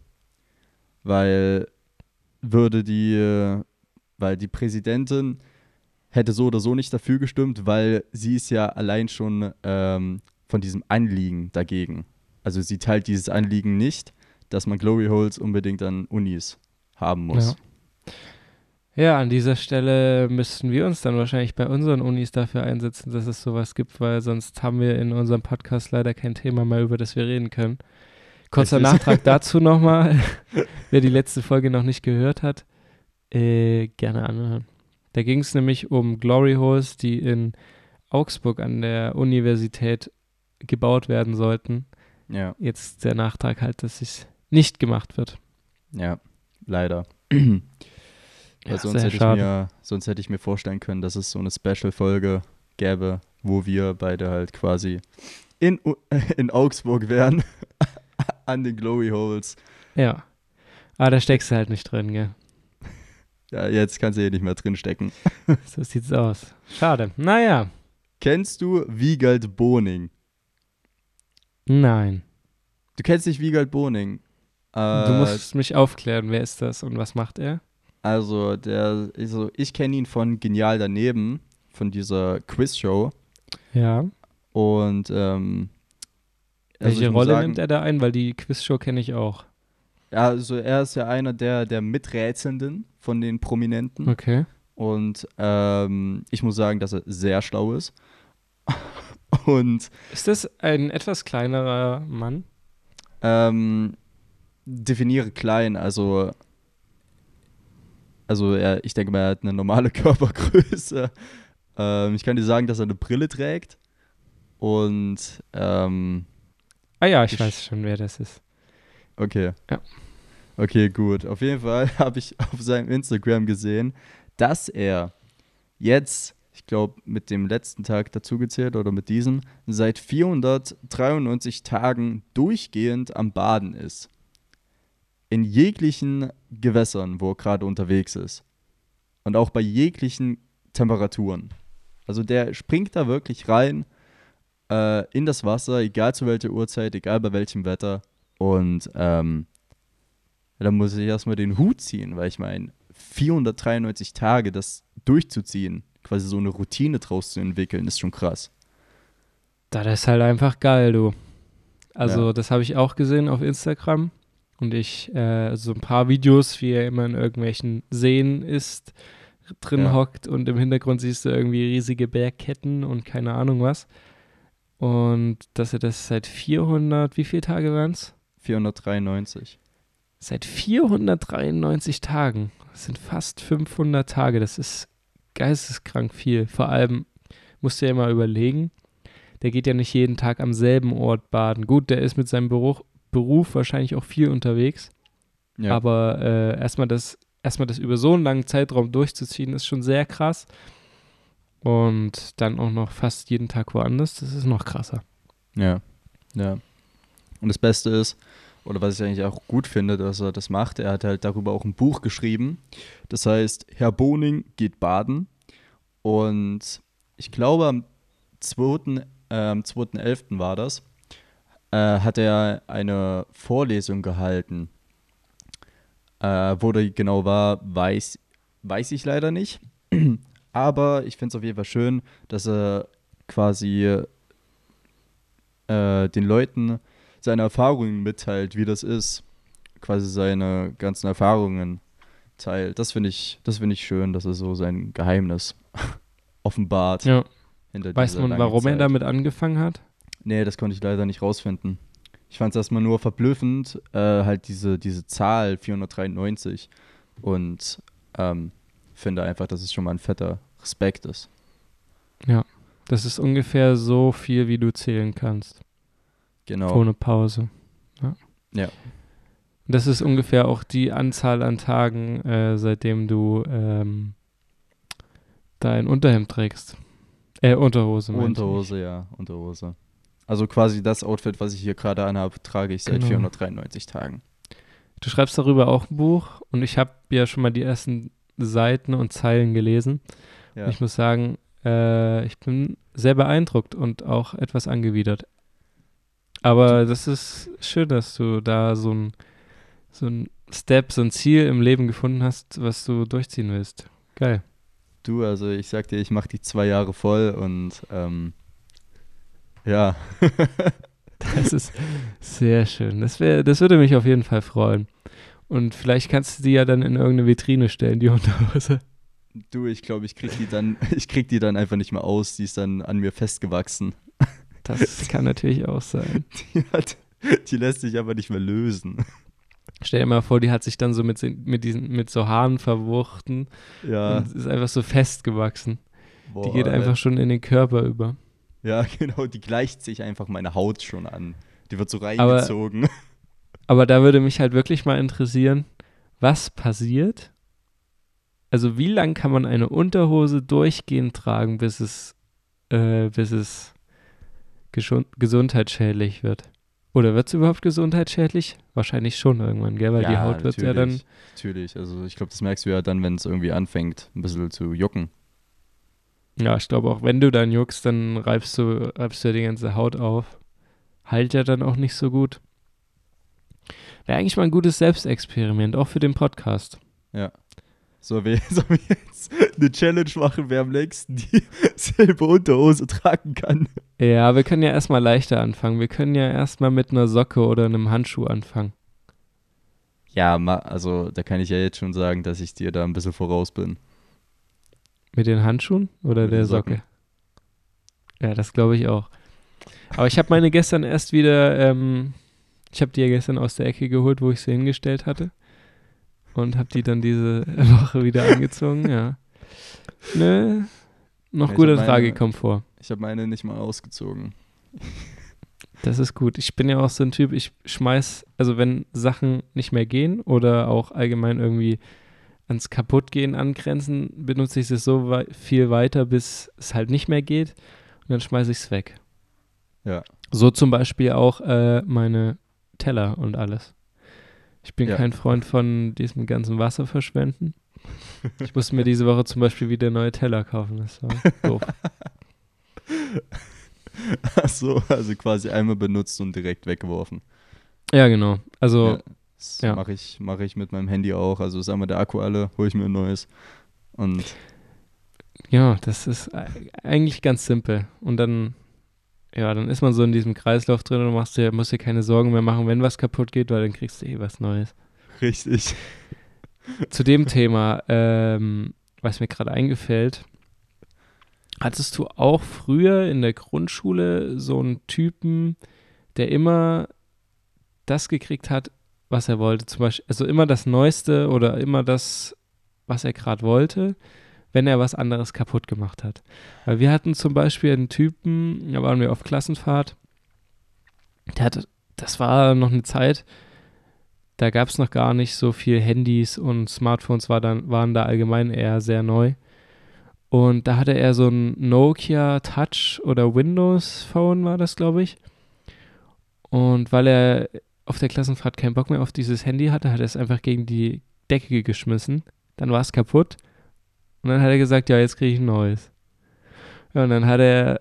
Weil würde die, weil die Präsidentin hätte so oder so nicht dafür gestimmt, weil sie ist ja allein schon ähm, von diesem Anliegen dagegen. Also sie teilt dieses Anliegen nicht, dass man Glory Holes unbedingt an Unis haben muss. Ja, an dieser Stelle müssten wir uns dann wahrscheinlich bei unseren Unis dafür einsetzen, dass es sowas gibt, weil sonst haben wir in unserem Podcast leider kein Thema mehr, über das wir reden können. Kurzer. Nachtrag dazu nochmal. Wer die letzte Folge noch nicht gehört hat, äh, gerne anhören. Da ging es nämlich um Glory Holes, die in Augsburg an der Universität gebaut werden sollten. Ja, Jetzt der Nachtrag halt, dass es nicht gemacht wird. ja, leider. Ja, sonst, hätte ich schade. mir, sonst hätte ich mir vorstellen können, dass es so eine Special-Folge gäbe, wo wir beide halt quasi in, in Augsburg wären, an den Glory Holes. Ja. Aber da steckst du halt nicht drin, gell? Ja, jetzt kannst du hier nicht mehr drin stecken. So sieht's aus. Schade. Naja. Kennst du Wiegald Boning? Nein. Du kennst nicht Wiegald Boning? Äh, Du musst mich aufklären, wer ist das und was macht er? Also, der, also ich kenne ihn von Genial daneben, von dieser Quizshow. Ja. Und ähm, also Welche Rolle sagen, nimmt er da ein? Weil die Quizshow kenne ich auch. Ja, also er ist ja einer der, der Miträtselnden von den Prominenten. Okay. Und ähm, ich muss sagen, dass er sehr schlau ist. Und Ist das ein etwas kleinerer Mann? ähm, definiere klein, also also er, ich denke mal, er hat eine normale Körpergröße. Ähm, ich kann dir sagen, dass er eine Brille trägt. Und ähm, Ah ja, ich Ich- weiß schon, wer das ist. Okay. Ja. Okay, gut. Auf jeden Fall habe ich auf seinem Instagram gesehen, dass er jetzt, ich glaube, mit dem letzten Tag dazugezählt oder mit diesem, seit 493 Tagen durchgehend am Baden ist. In jeglichen Gewässern, wo er gerade unterwegs ist. Und auch bei jeglichen Temperaturen. Also der springt da wirklich rein äh, in das Wasser, egal zu welcher Uhrzeit, egal bei welchem Wetter. Und ähm, da muss ich erstmal den Hut ziehen, weil ich meine, 493 Tage das durchzuziehen, quasi so eine Routine draus zu entwickeln, ist schon krass. Das ist halt einfach geil, du. Also, Ja. das habe ich auch gesehen auf Instagram. Und ich, äh, so ein paar Videos, wie er immer in irgendwelchen Seen ist, drin Ja. hockt und im Hintergrund siehst du irgendwie riesige Bergketten und keine Ahnung was. Und dass er das seit 400, wie viele Tage waren es? 493. Seit 493 Tagen. Das sind fast 500 Tage. Das ist geisteskrank viel. Vor allem musst du ja mal überlegen, der geht ja nicht jeden Tag am selben Ort baden. Gut, der ist mit seinem Beruf, Beruf wahrscheinlich auch viel unterwegs. Ja, Aber äh, erstmal das, erstmal das über so einen langen Zeitraum durchzuziehen, ist schon sehr krass. Und dann auch noch fast jeden Tag woanders, das ist noch krasser. Ja, ja. Und das Beste ist, oder was ich eigentlich auch gut finde, dass er das macht, er hat halt darüber auch ein Buch geschrieben. Das heißt, Herr Boning geht baden. Und ich glaube, am 2.11. Äh, am 2.11. war das, äh, hat er eine Vorlesung gehalten. Äh, wo der genau war, weiß, weiß ich leider nicht. Aber ich finde es auf jeden Fall schön, dass er quasi äh, den Leuten seine Erfahrungen mitteilt, wie das ist. Quasi seine ganzen Erfahrungen teilt. Das finde ich, das finde ich schön, dass er so sein Geheimnis offenbart. Ja. Weiß man, warum er Zeit. damit angefangen hat? Nee, das konnte ich leider nicht rausfinden. Ich fand es erstmal nur verblüffend, äh, halt diese, diese Zahl 493 und ähm, finde einfach, dass es schon mal ein fetter Respekt ist. Das ist ungefähr so viel, wie du zählen kannst. Genau. Ohne Pause. Ja. Ja. Das ist ungefähr auch die Anzahl an Tagen, äh, seitdem du ähm, dein Unterhemd trägst. Äh, Unterhose. Unterhose, ja, Unterhose. Also quasi das Outfit, was ich hier gerade anhabe, trage ich seit Genau. 493 Tagen. Du schreibst darüber auch ein Buch und ich habe ja schon mal die ersten Seiten und Zeilen gelesen. Ja. Ich muss sagen, äh, ich bin sehr beeindruckt und auch etwas angewidert. Aber das ist schön, dass du da so ein, so ein Step, so ein Ziel im Leben gefunden hast, was du durchziehen willst. Geil. Du, also ich sag dir, ich mache die zwei Jahre voll und ähm, ja, Das ist sehr schön. Das, wär, das würde mich auf jeden Fall freuen. Und vielleicht kannst du die ja dann in irgendeine Vitrine stellen, die Unterhose. du, ich glaube, ich krieg die dann, ich krieg die dann einfach nicht mehr aus. Die ist dann an mir festgewachsen. Das kann natürlich auch sein. Die, hat, die lässt sich aber nicht mehr lösen. Stell dir mal vor, die hat sich dann so mit, mit diesen, mit so Haaren verwuchten Ja, und ist einfach so festgewachsen. Die boah, geht einfach schon in den Körper über. Ja, genau, die gleicht sich einfach meine Haut schon an. Die wird so reingezogen. Aber da würde mich halt wirklich mal interessieren, was passiert? Also wie lang kann man eine Unterhose durchgehend tragen, bis es, äh, bis es gesundheitsschädlich wird? Oder wird es überhaupt gesundheitsschädlich? Wahrscheinlich schon irgendwann, gell? Weil die Haut wird ja dann. natürlich, Natürlich, also ich glaube, das merkst du ja dann, wenn es irgendwie anfängt, ein bisschen zu jucken. Ja, ich glaube auch, wenn du dann juckst, dann reibst du, reibst du ja die ganze Haut auf. Heilt ja dann auch nicht so gut. Wäre eigentlich mal ein gutes Selbstexperiment, auch für den Podcast. So, wir, sollen wir jetzt eine Challenge machen, wer am längsten die selbe Unterhose tragen kann? Ja, wir können ja erstmal leichter anfangen. Wir können ja erstmal mit einer Socke oder einem Handschuh anfangen. Ja, also da kann ich ja jetzt schon sagen, dass ich dir da ein bisschen voraus bin. Mit den Handschuhen oder Mit der. Socke? Ja, das glaube ich auch. Aber ich habe meine gestern erst wieder, ähm, ich habe die ja gestern aus der Ecke geholt, wo ich sie hingestellt hatte. Und habe die dann diese Woche wieder angezogen, ja. Nö, noch Ja, guter meine- Tragekomfort. Ich habe meine nicht mal ausgezogen. Das ist gut. Ich bin ja auch so ein Typ, ich schmeiß, also wenn Sachen nicht mehr gehen oder auch allgemein irgendwie ans Kaputtgehen angrenzen, benutze ich sie so wei viel weiter, bis es halt nicht mehr geht und dann schmeiße ich es weg. Ja. So zum Beispiel auch äh, meine Teller und alles. Ich bin Ja. kein Freund von diesem ganzen Wasser verschwenden. Ich muss mir diese Woche zum Beispiel wieder neue Teller kaufen. Das war doof. Ach so, also quasi einmal benutzt und direkt weggeworfen. Ja, genau. Also Ja, das ja. mache ich, mach ich mit meinem Handy auch. Also ist einmal der Akku alle, hole ich mir ein neues. Und Ja, das ist eigentlich ganz simpel. Und dann, ja, dann ist man so in diesem Kreislauf drin und machst dir, musst dir keine Sorgen mehr machen, wenn was kaputt geht, weil dann kriegst du eh was Neues. richtig. Zu dem Thema, ähm, was mir gerade eingefällt, hattest du auch früher in der Grundschule so einen Typen, der immer das gekriegt hat, was er wollte? Zum Beispiel, also immer das Neueste oder immer das, was er gerade wollte, wenn er was anderes kaputt gemacht hat. Weil wir hatten zum Beispiel einen Typen, da waren wir auf Klassenfahrt, der hatte, das war noch eine Zeit, da gab es noch gar nicht so viel Handys und Smartphones war dann, waren da allgemein eher sehr neu. Und da hatte er so ein Nokia Touch oder Windows Phone war das, glaube ich. Und weil er auf der Klassenfahrt keinen Bock mehr auf dieses Handy hatte, hat er es einfach gegen die Decke geschmissen. Dann war es kaputt. Und dann hat er gesagt, ja, jetzt kriege ich ein neues. Ja, und dann hat er,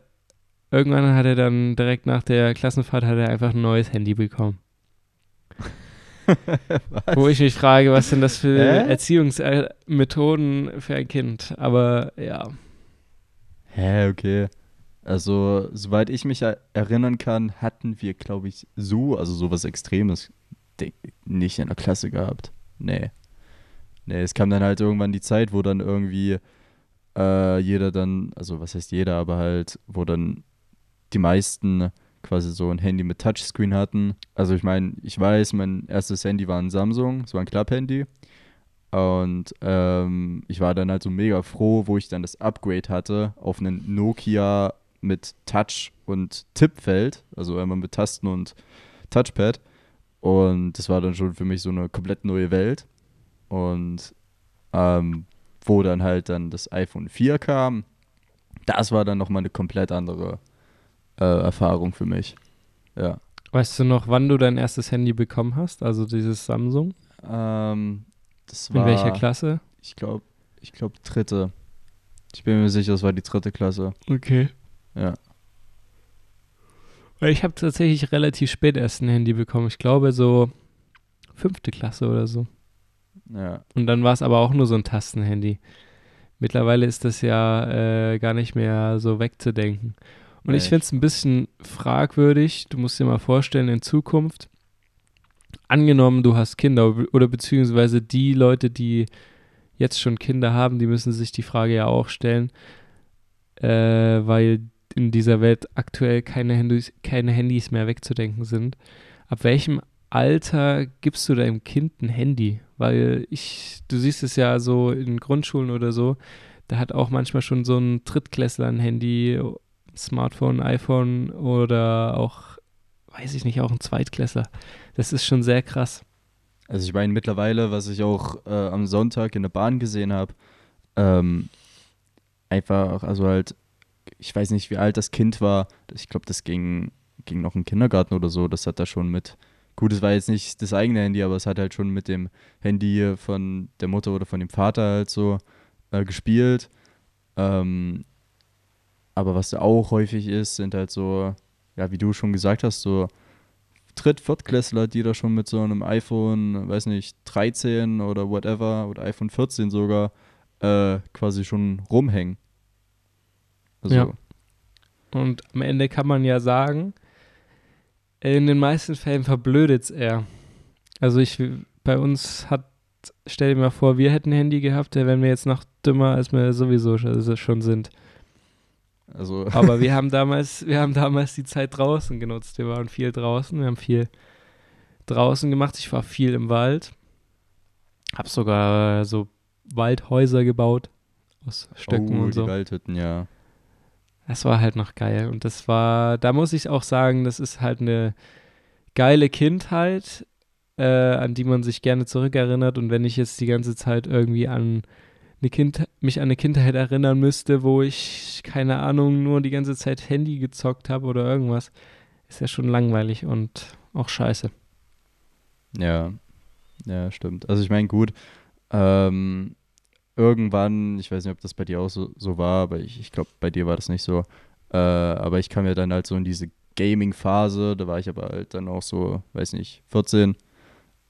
irgendwann hat er dann direkt nach der Klassenfahrt hat er einfach ein neues Handy bekommen. Wo ich mich frage, was sind das für Hä? Erziehungsmethoden für ein Kind? Aber ja. Hä, okay. Also, soweit ich mich er erinnern kann, hatten wir, glaube ich, so, also sowas Extremes nicht in der Klasse gehabt. Nee. Nee, es kam dann halt irgendwann die Zeit, wo dann irgendwie äh, jeder dann, also was heißt jeder, aber halt, wo dann die meisten quasi so ein Handy mit Touchscreen hatten. Also ich meine, ich weiß, mein erstes Handy war ein Samsung, es war ein Club-Handy. Und ähm, ich war dann halt so mega froh, wo ich dann das Upgrade hatte auf einen Nokia mit Touch und Tippfeld, also einmal mit Tasten und Touchpad. Und das war dann schon für mich so eine komplett neue Welt. Und ähm, wo dann halt dann das iPhone 4 kam, das war dann nochmal eine komplett andere äh, Erfahrung für mich. Ja. Weißt du noch, wann du dein erstes Handy bekommen hast? Also dieses Samsung? Ähm, das In war, welcher Klasse? Ich glaube, ich glaube dritte. Ich bin mir sicher, das war die dritte Klasse. Okay. Ja. Ich habe tatsächlich relativ spät erst ein Handy bekommen. Ich glaube so fünfte Klasse oder so. Ja. Und dann war es aber auch nur so ein Tastenhandy. Mittlerweile ist das ja äh, gar nicht mehr so wegzudenken. Und Nee, ich finde es ein bisschen fragwürdig. Du musst dir mal vorstellen, in Zukunft, angenommen, du hast Kinder oder beziehungsweise die Leute, die jetzt schon Kinder haben, die müssen sich die Frage ja auch stellen, äh, weil in dieser Welt aktuell keine Handys, keine Handys mehr wegzudenken sind. Ab welchem Alter gibst du deinem Kind ein Handy? Weil ich, du siehst es ja so in Grundschulen oder so, da hat auch manchmal schon so ein Drittklässler ein Handy, Smartphone, iPhone oder auch, weiß ich nicht, auch ein Zweitklässler. Das ist schon sehr krass. Also ich meine mittlerweile, was ich auch äh, am Sonntag in der Bahn gesehen habe, ähm, einfach, also halt, ich weiß nicht, wie alt das Kind war. Ich glaube, das ging, ging noch im Kindergarten oder so. Das hat da schon mit, gut, es war jetzt nicht das eigene Handy, aber es hat halt schon mit dem Handy von der Mutter oder von dem Vater halt so äh, gespielt. Ähm, aber was da auch häufig ist, sind halt so, ja, wie du schon gesagt hast, so Dritt-, Viertklässler, die da schon mit so einem iPhone, weiß nicht, 13 oder whatever, oder iPhone 14 sogar, äh, quasi schon rumhängen. Also, Ja. Und am Ende kann man ja sagen, in den meisten Fällen verblödet es eher. Also ich, bei uns hat, stell dir mal vor, wir hätten ein Handy gehabt, da wären wir jetzt noch dümmer, als wir sowieso schon- schon sind. also Aber wir haben damals, wir haben damals die Zeit draußen genutzt. Wir waren viel draußen, wir haben viel draußen gemacht. Ich war viel im Wald. Hab sogar so Waldhäuser gebaut aus Stöcken oh, und die so. Waldhütten, ja. Das war halt noch geil. Und das war, da muss ich auch sagen, das ist halt eine geile Kindheit, äh, an die man sich gerne zurückerinnert. Und wenn ich jetzt die ganze Zeit irgendwie an eine kind, mich an eine Kindheit erinnern müsste, wo ich, keine Ahnung, nur die ganze Zeit Handy gezockt habe oder irgendwas, ist ja schon langweilig und auch scheiße. Ja, ja, stimmt. Also ich meine, gut, ähm, irgendwann, ich weiß nicht, ob das bei dir auch so, so war, aber ich, ich glaube, bei dir war das nicht so. Äh, aber ich kam ja dann halt so in diese Gaming-Phase, da war ich aber halt dann auch so, weiß nicht, 14.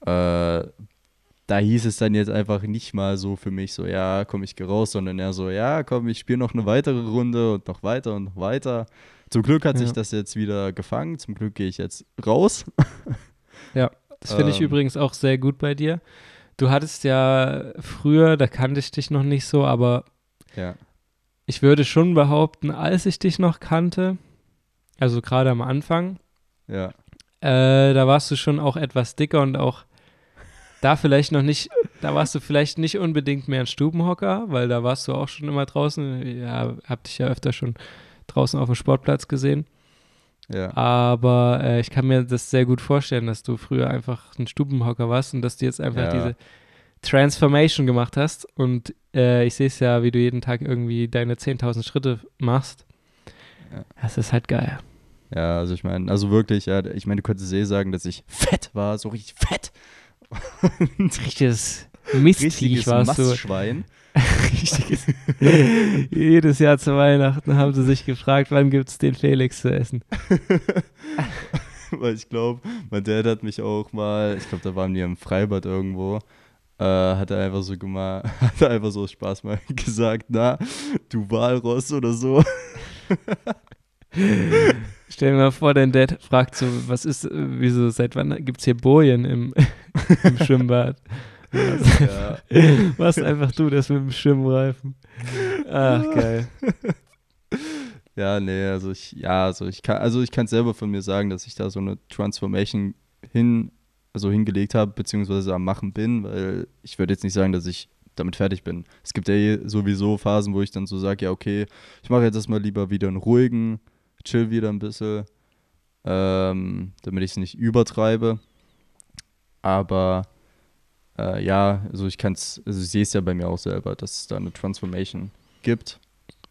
Äh, da hieß es dann jetzt einfach nicht mal so für mich so, ja, komm, ich geh raus, sondern eher so, ja, komm, ich spiele noch eine weitere Runde und noch weiter und noch weiter. Zum Glück hat sich Ja. das jetzt wieder gefangen, zum Glück gehe ich jetzt raus. Das finde ich Ähm. übrigens auch sehr gut bei dir. Du hattest ja früher, da kannte ich dich noch nicht so, aber Ja. ich würde schon behaupten, als ich dich noch kannte, also gerade am Anfang, Ja. äh, da warst du schon auch etwas dicker und auch da vielleicht noch nicht, da warst du vielleicht nicht unbedingt mehr ein Stubenhocker, weil da warst du auch schon immer draußen. Ja, hab dich ja öfter schon draußen auf dem Sportplatz gesehen. Ja. Aber äh, ich kann mir das sehr gut vorstellen, dass du früher einfach ein Stubenhocker warst und dass du jetzt einfach Ja. diese Transformation gemacht hast. Und äh, ich sehe es ja, wie du jeden Tag irgendwie deine 10.000 Schritte machst. Ja. Das ist halt geil. Ja, also ich meine, also wirklich, ja, ich meine, du könntest eh sagen, dass ich fett war, so richtig fett. Richtiges Mistviech warst du. Mastschwein. Richtiges. Jedes Jahr zu Weihnachten haben sie sich gefragt, wann gibt es den Felix zu essen. Weil ich glaube, mein Dad hat mich auch mal, ich glaube, da waren wir im Freibad irgendwo, äh, hat er einfach so gemacht, hat er einfach so Spaß mal gesagt, na, du Walross oder so. Stell dir mal vor, dein Dad fragt so, was ist, äh, wieso, seit wann gibt es hier Bojen im, im Schwimmbad? Was, Ja. was einfach du das mit dem Schwimmreifen. Ach, geil. Ja, nee, also ich, ja, also ich kann, also ich kann selber von mir sagen, dass ich da so eine Transformation hin, also hingelegt habe, beziehungsweise am Machen bin, weil ich würde jetzt nicht sagen, dass ich damit fertig bin. Es gibt ja eh sowieso Phasen, wo ich dann so sage, ja, okay, ich mache jetzt erstmal lieber wieder einen ruhigen, chill wieder ein bisschen, ähm, damit ich es nicht übertreibe. Aber äh, ja, also ich kann es, also ich sehe es ja bei mir auch selber, dass es da eine Transformation gibt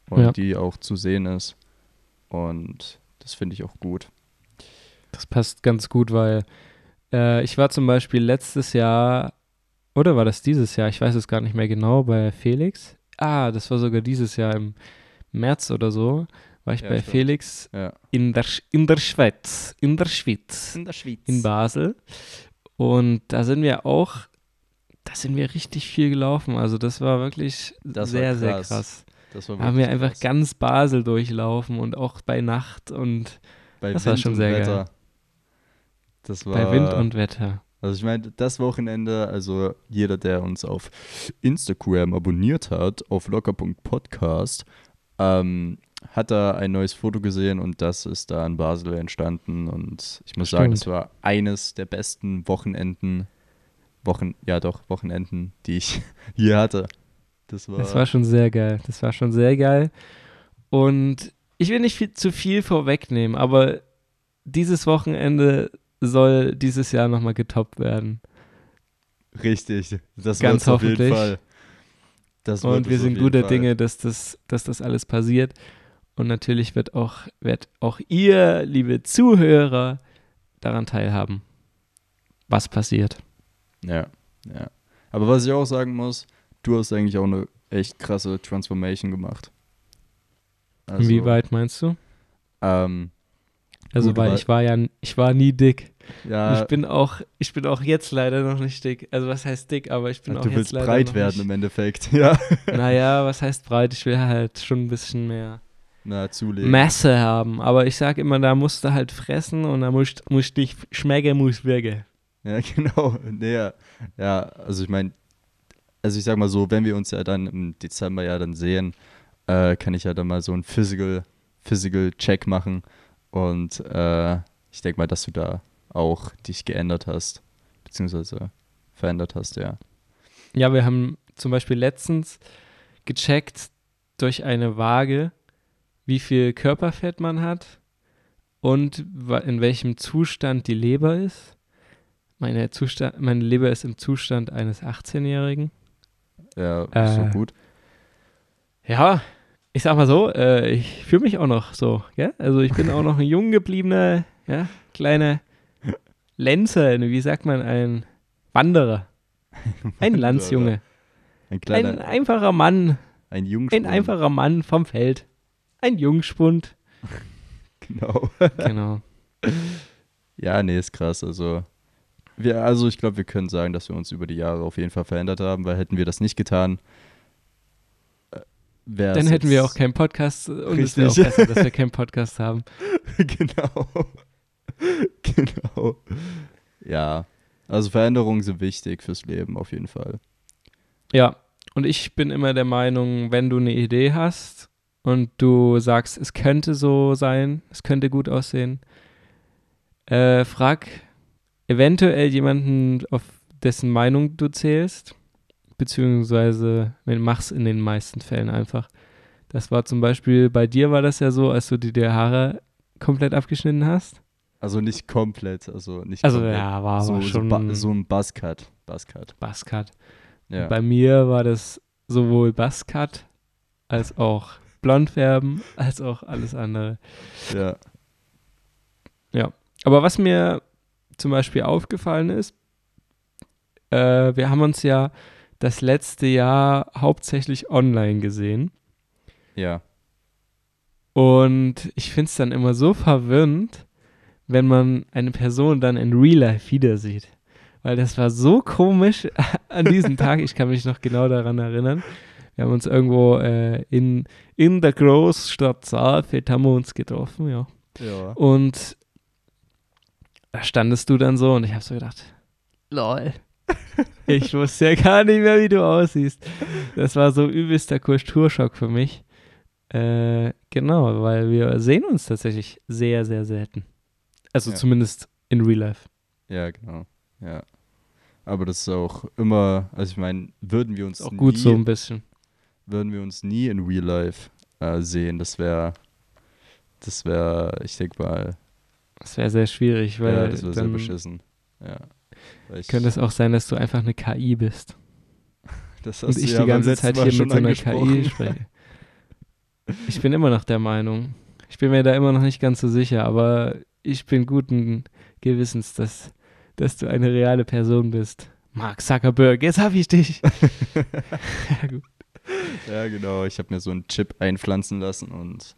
und Ja. die auch zu sehen ist. Und das finde ich auch gut. Das passt ganz gut, weil äh, ich war zum Beispiel letztes Jahr, oder war das dieses Jahr? Ich weiß es gar nicht mehr genau, bei Felix. Ah, das war sogar dieses Jahr im März oder so, war ich Ja, bei stimmt. Felix Ja. in der, in der Schweiz. In der Schweiz. In der Schweiz. in Basel. Und da sind wir auch, da sind wir richtig viel gelaufen. Also das war wirklich Das war sehr, sehr krass. krass. Das war Da haben wir wirklich einfach krass. ganz Basel durchlaufen und auch bei Nacht und bei das war schon sehr geil. Wetter. Das war, bei Wind und Wetter. Also ich meine, das Wochenende, also jeder, der uns auf Instagram abonniert hat, auf locker.podcast, ähm, hat da ein neues Foto gesehen und das ist da in Basel entstanden. Und ich muss sagen, Stimmt. das war eines der besten Wochenenden, Wochen, ja doch, Wochenenden, die ich hier hatte. Das war, Das war schon sehr geil. Das war schon sehr geil. Und ich will nicht viel, zu viel vorwegnehmen, aber dieses Wochenende soll dieses Jahr nochmal getoppt werden. richtig. Das Ganz wird's auf jeden hoffentlich. Fall. Das Und wir sind guter Fall. Dinge, dass das, dass das alles passiert. Und natürlich wird auch, wird auch ihr, liebe Zuhörer, daran teilhaben, was passiert. Ja, ja. Aber was ich auch sagen muss, du hast eigentlich auch eine echt krasse Transformation gemacht. Also, Wie weit meinst du? Ähm, Also, Gut, weil ich war ja, ich war nie dick. ja, ich bin auch, ich bin auch jetzt leider noch nicht dick. Also was heißt dick, aber ich bin auch du jetzt willst leider breit noch werden im. Endeffekt. Ja. Naja, was heißt breit? Ich will halt schon ein bisschen mehr Na, zulegen. Masse haben. Aber ich sag immer, da musst du halt fressen und da musst musst dich schmecken, muss wirken. Ja, genau. Nee, ja. ja, also ich meine, also ich sag mal so, wenn wir uns ja dann im Dezember ja dann sehen, äh, kann ich ja dann mal so einen Physical, Physical Check machen. Und äh, ich denke mal, dass du da auch dich geändert hast, beziehungsweise verändert hast, ja. Ja, wir haben zum Beispiel letztens gecheckt durch eine Waage, wie viel Körperfett man hat und in welchem Zustand die Leber ist. Meine, Zustand, meine Leber ist im Zustand eines 18-Jährigen. Ja, ist so Äh, gut. Ja, ich sag mal so, äh, ich fühle mich auch noch so, gell? Also ich bin auch noch ein jung gebliebener, ja, kleiner Lenzer, wie sagt man, ein Wanderer. Ein Landsjunge. Ein Ein kleiner, einfacher Mann, ein, Jungspund. ein einfacher Mann vom Feld. Ein Jungspund. Genau. Genau. Ja, nee, ist krass. Also, wir, also ich glaube, wir können sagen, dass wir uns über die Jahre auf jeden Fall verändert haben, weil hätten wir das nicht getan, äh, wäre Dann hätten wir auch keinen Podcast und es wäre auch Richtig. besser, dass wir keinen Podcast haben. genau. genau. Ja. Also Veränderungen sind wichtig fürs Leben auf jeden Fall. Ja, und ich bin immer der Meinung, wenn du eine Idee hast und du sagst, es könnte so sein, es könnte gut aussehen, äh, frag eventuell jemanden, auf dessen Meinung du zählst, beziehungsweise mach's in den meisten Fällen einfach. Das war zum Beispiel, bei dir war das ja so, als du dir die Haare komplett abgeschnitten hast. Also nicht komplett, also nicht Also komplett. ja, war so, so, schon ba so ein Buzzcut. Buzzcut. Buzzcut. Ja. Bei mir war das sowohl Buzzcut als auch Blondfärben als auch alles andere. ja. Aber was mir zum Beispiel aufgefallen ist, äh, wir haben uns ja das letzte Jahr hauptsächlich online gesehen. Ja. Und ich finde es dann immer so verwirrend, wenn man eine Person dann in Real Life wieder sieht. Weil das war so komisch an diesem Tag. Ich kann mich noch genau daran erinnern. Wir haben uns irgendwo äh, in, in der Großstadt Saalfeld haben wir uns getroffen, ja. Ja. Und da standest du dann so und ich habe so gedacht, lol. Ich wusste ja gar nicht mehr, wie du aussiehst. Das war so übelster Kulturschock für mich. Äh, genau, weil wir sehen uns tatsächlich sehr, sehr selten. Also Ja. zumindest in Real Life. Ja, genau. Ja. Aber das ist auch immer, also ich meine, würden wir uns auch nie, gut so ein bisschen. würden wir uns nie in Real Life äh, sehen, das wäre, das wäre, ich denke mal, Das wäre sehr schwierig, weil ja, das wäre sehr beschissen. Ja. Ich, könnte es auch sein, dass du einfach eine KI bist. das Und hast ich du ja die ganze Zeit Mal hier mit so einer. KI spreche. Ich bin immer noch der Meinung. Ich bin mir da immer noch nicht ganz so sicher, aber ich bin guten Gewissens, dass, dass du eine reale Person bist. Mark Zuckerberg, jetzt hab ich dich. ja, gut. Ja, genau. Ich habe mir so einen Chip einpflanzen lassen und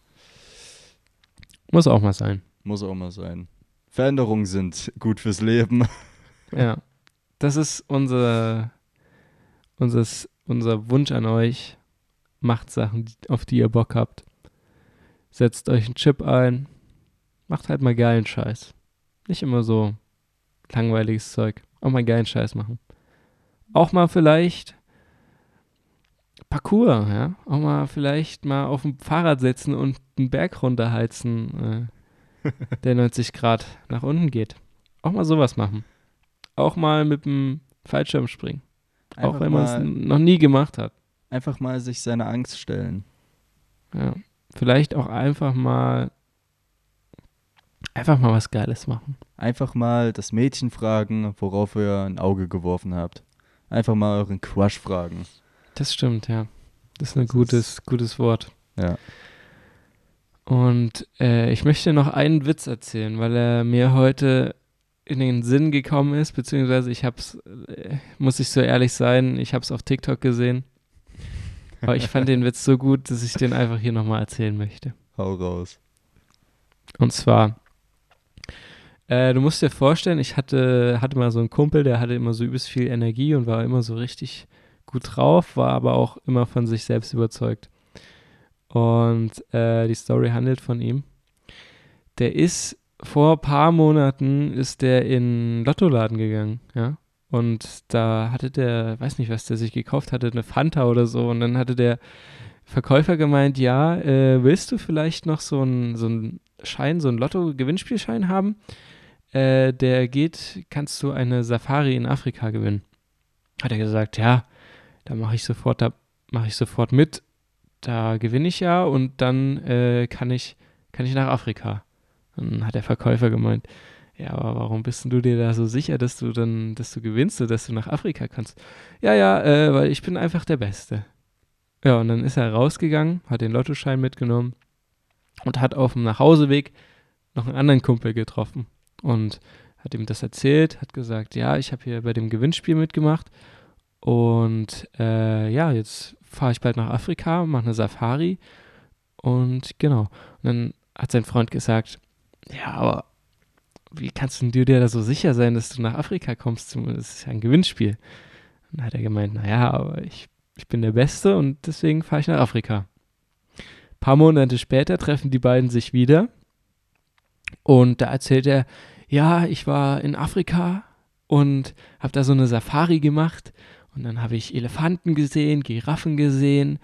Muss auch mal sein. Muss auch mal sein. Veränderungen sind gut fürs Leben. Ja. Das ist unser, unseres, unser Wunsch an euch. Macht Sachen, auf die ihr Bock habt. Setzt euch einen Chip ein. Macht halt mal geilen Scheiß. Nicht immer so langweiliges Zeug. Auch mal geilen Scheiß machen. Auch mal vielleicht Parcours, ja. Auch mal vielleicht mal auf dem Fahrrad sitzen und einen Berg runterheizen, äh, der 90 Grad nach unten geht. Auch mal sowas machen. Auch mal mit dem Fallschirm springen. Auch Einfach wenn man es noch nie gemacht hat. Einfach mal sich seiner Angst stellen. Ja. Vielleicht auch einfach mal einfach mal was Geiles machen. Einfach mal das Mädchen fragen, worauf ihr ein Auge geworfen habt. Einfach mal euren Crush fragen. Das stimmt, ja. Das ist ein Das gutes, gutes Wort. Ja. Und äh, ich möchte noch einen Witz erzählen, weil er mir heute in den Sinn gekommen ist, beziehungsweise ich hab's, äh, muss ich so ehrlich sein, ich hab's auf TikTok gesehen. Aber ich fand den Witz so gut, dass ich den einfach hier nochmal erzählen möchte. Hau raus. Und zwar, äh, du musst dir vorstellen, ich hatte, hatte mal so einen Kumpel, der hatte immer so übelst viel Energie und war immer so richtig gut drauf, war aber auch immer von sich selbst überzeugt. Und äh, die Story handelt von ihm. Der ist vor ein paar Monaten ist der in Lottoladen gegangen, ja. Und da hatte der, weiß nicht, was der sich gekauft hatte, eine Fanta oder so. Und dann hatte der Verkäufer gemeint, ja, äh, willst du vielleicht noch so einen so Schein, so einen Lotto-Gewinnspielschein haben? Äh, der geht, kannst du eine Safari in Afrika gewinnen. Hat er gesagt, ja, da mache ich sofort, da mache ich sofort mit. Da gewinne ich ja und dann äh, kann ich, kann ich nach Afrika. Dann hat der Verkäufer gemeint, ja, aber warum bist du dir da so sicher, dass du dann, dass du gewinnst und dass du nach Afrika kannst? Ja, ja, äh, weil ich bin einfach der Beste. Ja, und dann ist er rausgegangen, hat den Lottoschein mitgenommen und hat auf dem Nachhauseweg noch einen anderen Kumpel getroffen und hat ihm das erzählt, hat gesagt, ja, ich habe hier bei dem Gewinnspiel mitgemacht und äh, ja, jetzt fahre ich bald nach Afrika, mache eine Safari und genau. Und dann hat sein Freund gesagt, ja, aber wie kannst du dir da so sicher sein, dass du nach Afrika kommst? Das ist ja ein Gewinnspiel. Dann hat er gemeint, naja, aber ich, ich bin der Beste und deswegen fahre ich nach Afrika. Ein paar Monate später treffen die beiden sich wieder und da erzählt er, ja, ich war in Afrika und habe da so eine Safari gemacht und dann habe ich Elefanten gesehen, Giraffen gesehen,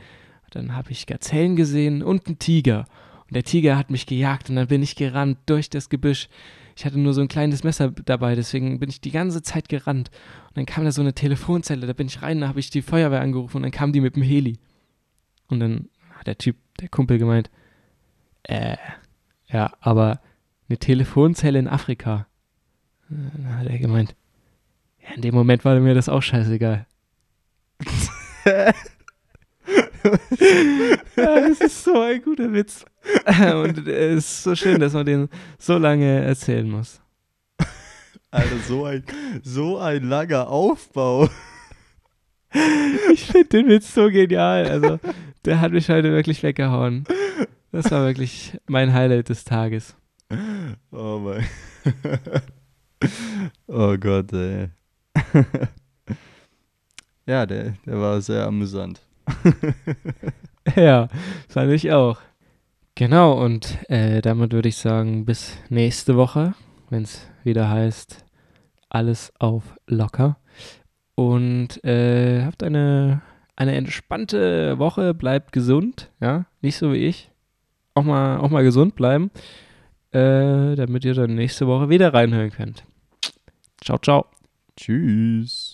dann habe ich Gazellen gesehen und einen Tiger. Und der Tiger hat mich gejagt und dann bin ich gerannt durch das Gebüsch. Ich hatte nur so ein kleines Messer dabei, deswegen bin ich die ganze Zeit gerannt. Und dann kam da so eine Telefonzelle, da bin ich rein, da habe ich die Feuerwehr angerufen und dann kam die mit dem Heli. Und dann hat der Typ, der Kumpel gemeint, äh, ja, aber eine Telefonzelle in Afrika. Dann hat er gemeint, ja, in dem Moment war mir das auch scheißegal. Ja, das ist so ein guter Witz. Und es ist so schön, dass man den so lange erzählen muss. Alter, so ein, so ein langer Aufbau. Ich finde den Witz so genial. Also, der hat mich heute wirklich weggehauen. Das war wirklich mein Highlight des Tages. Oh mein. oh Gott, ey. ja, der, der war sehr amüsant. Ja, fand ich auch. Genau, und äh, damit würde ich sagen, bis nächste Woche, wenn es wieder heißt, alles auf locker. Und äh, habt eine, eine entspannte Woche, bleibt gesund, ja, nicht so wie ich. Auch mal, auch mal gesund bleiben, äh, damit ihr dann nächste Woche wieder reinhören könnt. Ciao, ciao. Tschüss.